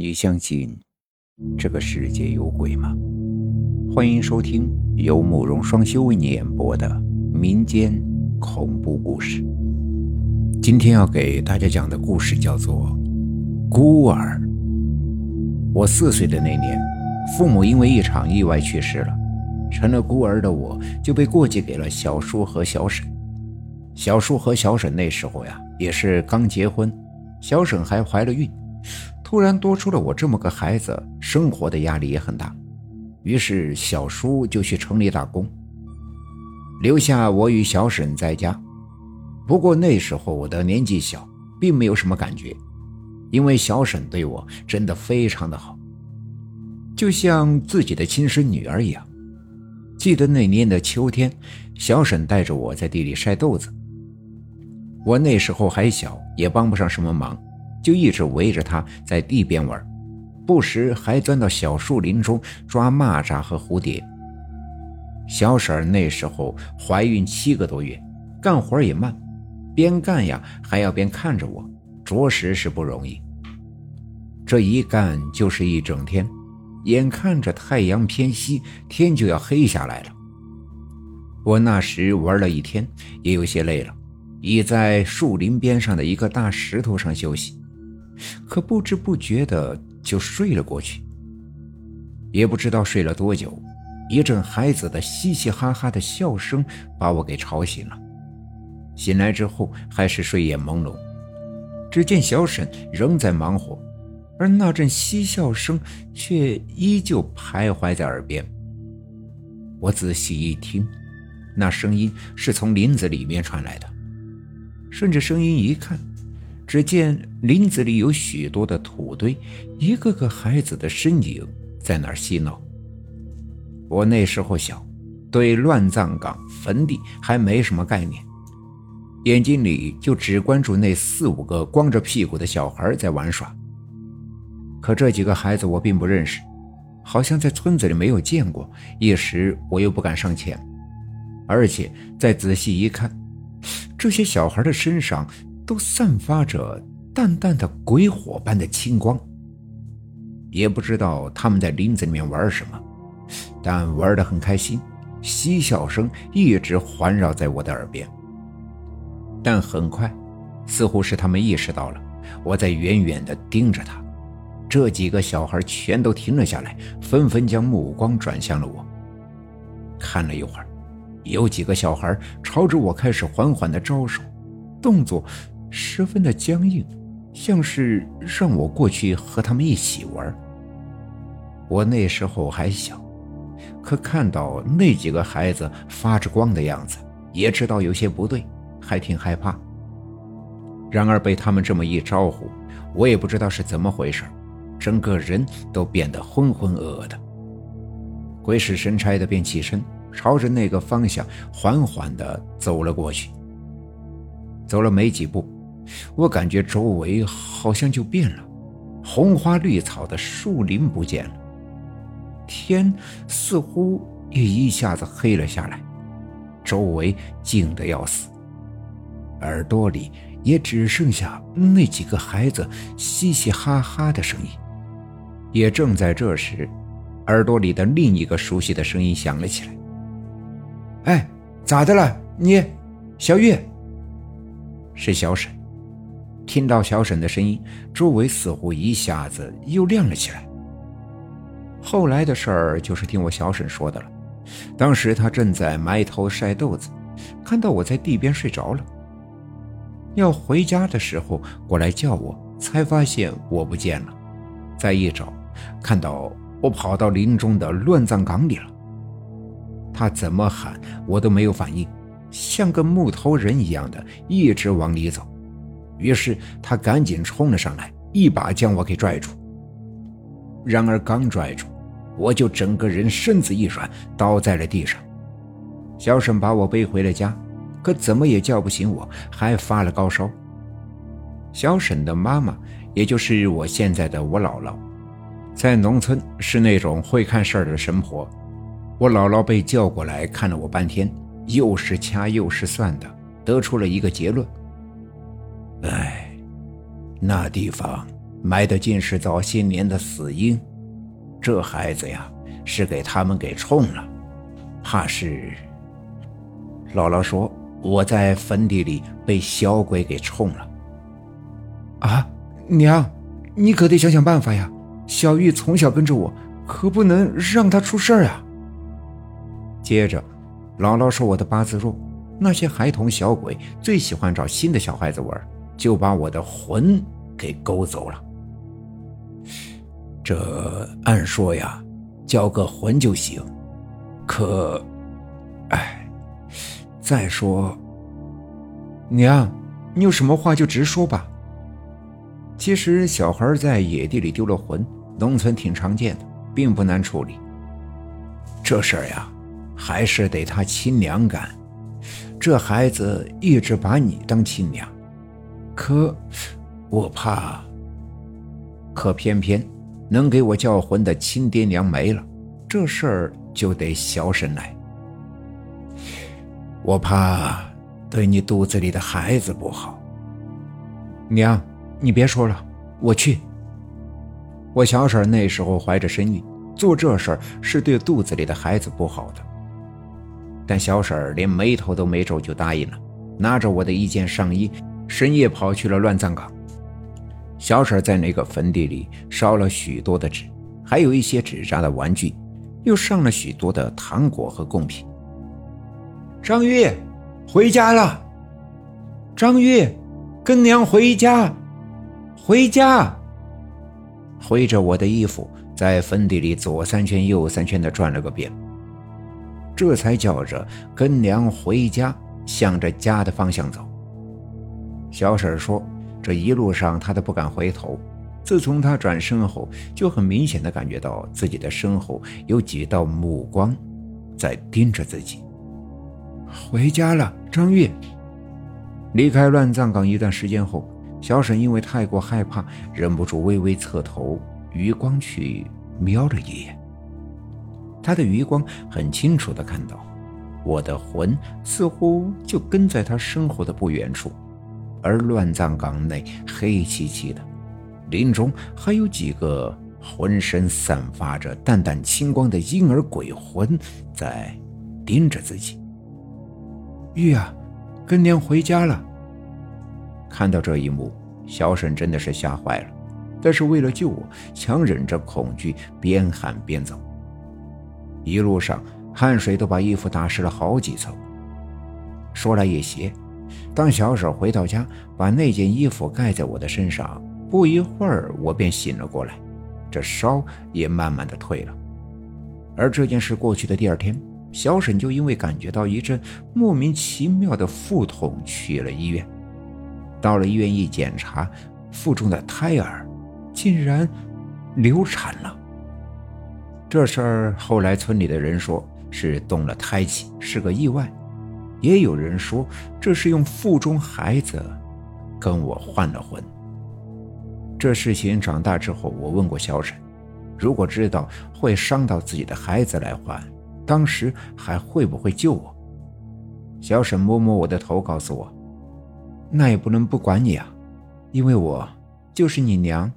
你相信这个世界有鬼吗？欢迎收听由慕容双修为你演播的民间恐怖故事。今天要给大家讲的故事叫做《孤儿》。我四岁的那年，父母因为一场意外去世了，成了孤儿的我就被过继给了小叔和小婶。小叔和小婶那时候呀，也是刚结婚，小婶还怀了孕。突然多出了我这么个孩子，生活的压力也很大。于是小叔就去城里打工，留下我与小沈在家。不过那时候我的年纪小，并没有什么感觉，因为小沈对我真的非常的好，就像自己的亲生女儿一样。记得那年的秋天，小沈带着我在地里晒豆子，我那时候还小，也帮不上什么忙。就一直围着他在地边玩，不时还钻到小树林中抓蚂蚱和蝴蝶。小婶那时候怀孕七个多月，干活也慢，边干呀还要边看着我，着实是不容易。这一干就是一整天，眼看着太阳偏西，天就要黑下来了。我那时玩了一天，也有些累了，倚在树林边上的一个大石头上休息。可不知不觉的就睡了过去，也不知道睡了多久，一阵孩子的嘻嘻哈哈的笑声把我给吵醒了。醒来之后还是睡眼朦胧，只见小沈仍在忙活，而那阵嬉笑声却依旧徘徊在耳边。我仔细一听，那声音是从林子里面传来的，顺着声音一看。只见林子里有许多的土堆，一个个孩子的身影在那儿嬉闹。我那时候小，对乱葬岗、坟地还没什么概念，眼睛里就只关注那四五个光着屁股的小孩在玩耍。可这几个孩子我并不认识，好像在村子里没有见过，一时我又不敢上前，而且再仔细一看，这些小孩的身上。都散发着淡淡的鬼火般的青光，也不知道他们在林子里面玩什么，但玩得很开心，嬉笑声一直环绕在我的耳边。但很快，似乎是他们意识到了我在远远地盯着他，这几个小孩全都停了下来，纷纷将目光转向了我。看了一会儿，有几个小孩朝着我开始缓缓地招手，动作。十分的僵硬，像是让我过去和他们一起玩。我那时候还小，可看到那几个孩子发着光的样子，也知道有些不对，还挺害怕。然而被他们这么一招呼，我也不知道是怎么回事，整个人都变得浑浑噩噩的。鬼使神差的便起身，朝着那个方向缓缓地走了过去。走了没几步。我感觉周围好像就变了，红花绿草的树林不见了，天似乎也一下子黑了下来，周围静得要死，耳朵里也只剩下那几个孩子嘻嘻哈哈的声音。也正在这时，耳朵里的另一个熟悉的声音响了起来：“哎，咋的了？你，小月？是小沈。”听到小沈的声音，周围似乎一下子又亮了起来。后来的事儿就是听我小沈说的了。当时他正在埋头晒豆子，看到我在地边睡着了，要回家的时候过来叫我，才发现我不见了。再一找，看到我跑到林中的乱葬岗里了。他怎么喊我都没有反应，像个木头人一样的一直往里走。于是他赶紧冲了上来，一把将我给拽住。然而刚拽住，我就整个人身子一软，倒在了地上。小沈把我背回了家，可怎么也叫不醒我，还发了高烧。小沈的妈妈，也就是我现在的我姥姥，在农村是那种会看事儿的神婆。我姥姥被叫过来看了我半天，又是掐又是算的，得出了一个结论。哎，那地方埋的尽是早些年的死婴。这孩子呀，是给他们给冲了，怕是……姥姥说我在坟地里被小鬼给冲了。啊，娘，你可得想想办法呀！小玉从小跟着我，可不能让她出事儿啊。接着，姥姥说我的八字弱，那些孩童小鬼最喜欢找新的小孩子玩，就把我的魂给勾走了。这按说呀，交个魂就行，可，哎，再说，娘，你有什么话就直说吧。其实小孩在野地里丢了魂，农村挺常见的，并不难处理。这事儿呀，还是得他亲娘干。这孩子一直把你当亲娘，可我怕，可偏偏。能给我叫魂的亲爹娘没了，这事儿就得小婶来。我怕对你肚子里的孩子不好。娘，你别说了，我去。我小婶那时候怀着身孕，做这事儿是对肚子里的孩子不好的。但小婶连眉头都没皱就答应了，拿着我的一件上衣，深夜跑去了乱葬岗。小婶在那个坟地里烧了许多的纸，还有一些纸扎的玩具，又上了许多的糖果和贡品。张玉，回家了。张玉，跟娘回家，回家。挥着我的衣服，在坟地里左三圈右三圈的转了个遍，这才叫着跟娘回家，向着家的方向走。小婶说。这一路上，他都不敢回头。自从他转身后，就很明显的感觉到自己的身后有几道目光在盯着自己。回家了，张玉。离开乱葬岗一段时间后，小沈因为太过害怕，忍不住微微侧头，余光去瞄了一眼。他的余光很清楚的看到，我的魂似乎就跟在他身后的不远处。而乱葬岗内黑漆漆的，林中还有几个浑身散发着淡淡青光的婴儿鬼魂在盯着自己。玉啊，跟娘回家了。看到这一幕，小沈真的是吓坏了，但是为了救我，强忍着恐惧，边喊边走。一路上汗水都把衣服打湿了好几层。说来也邪。当小婶回到家，把那件衣服盖在我的身上，不一会儿我便醒了过来，这烧也慢慢的退了。而这件事过去的第二天，小沈就因为感觉到一阵莫名其妙的腹痛去了医院。到了医院一检查，腹中的胎儿竟然流产了。这事儿后来村里的人说是动了胎气，是个意外。也有人说这是用腹中孩子跟我换了魂。这事情长大之后，我问过小沈，如果知道会伤到自己的孩子来换，当时还会不会救我？小沈摸摸我的头，告诉我，那也不能不管你啊，因为我就是你娘。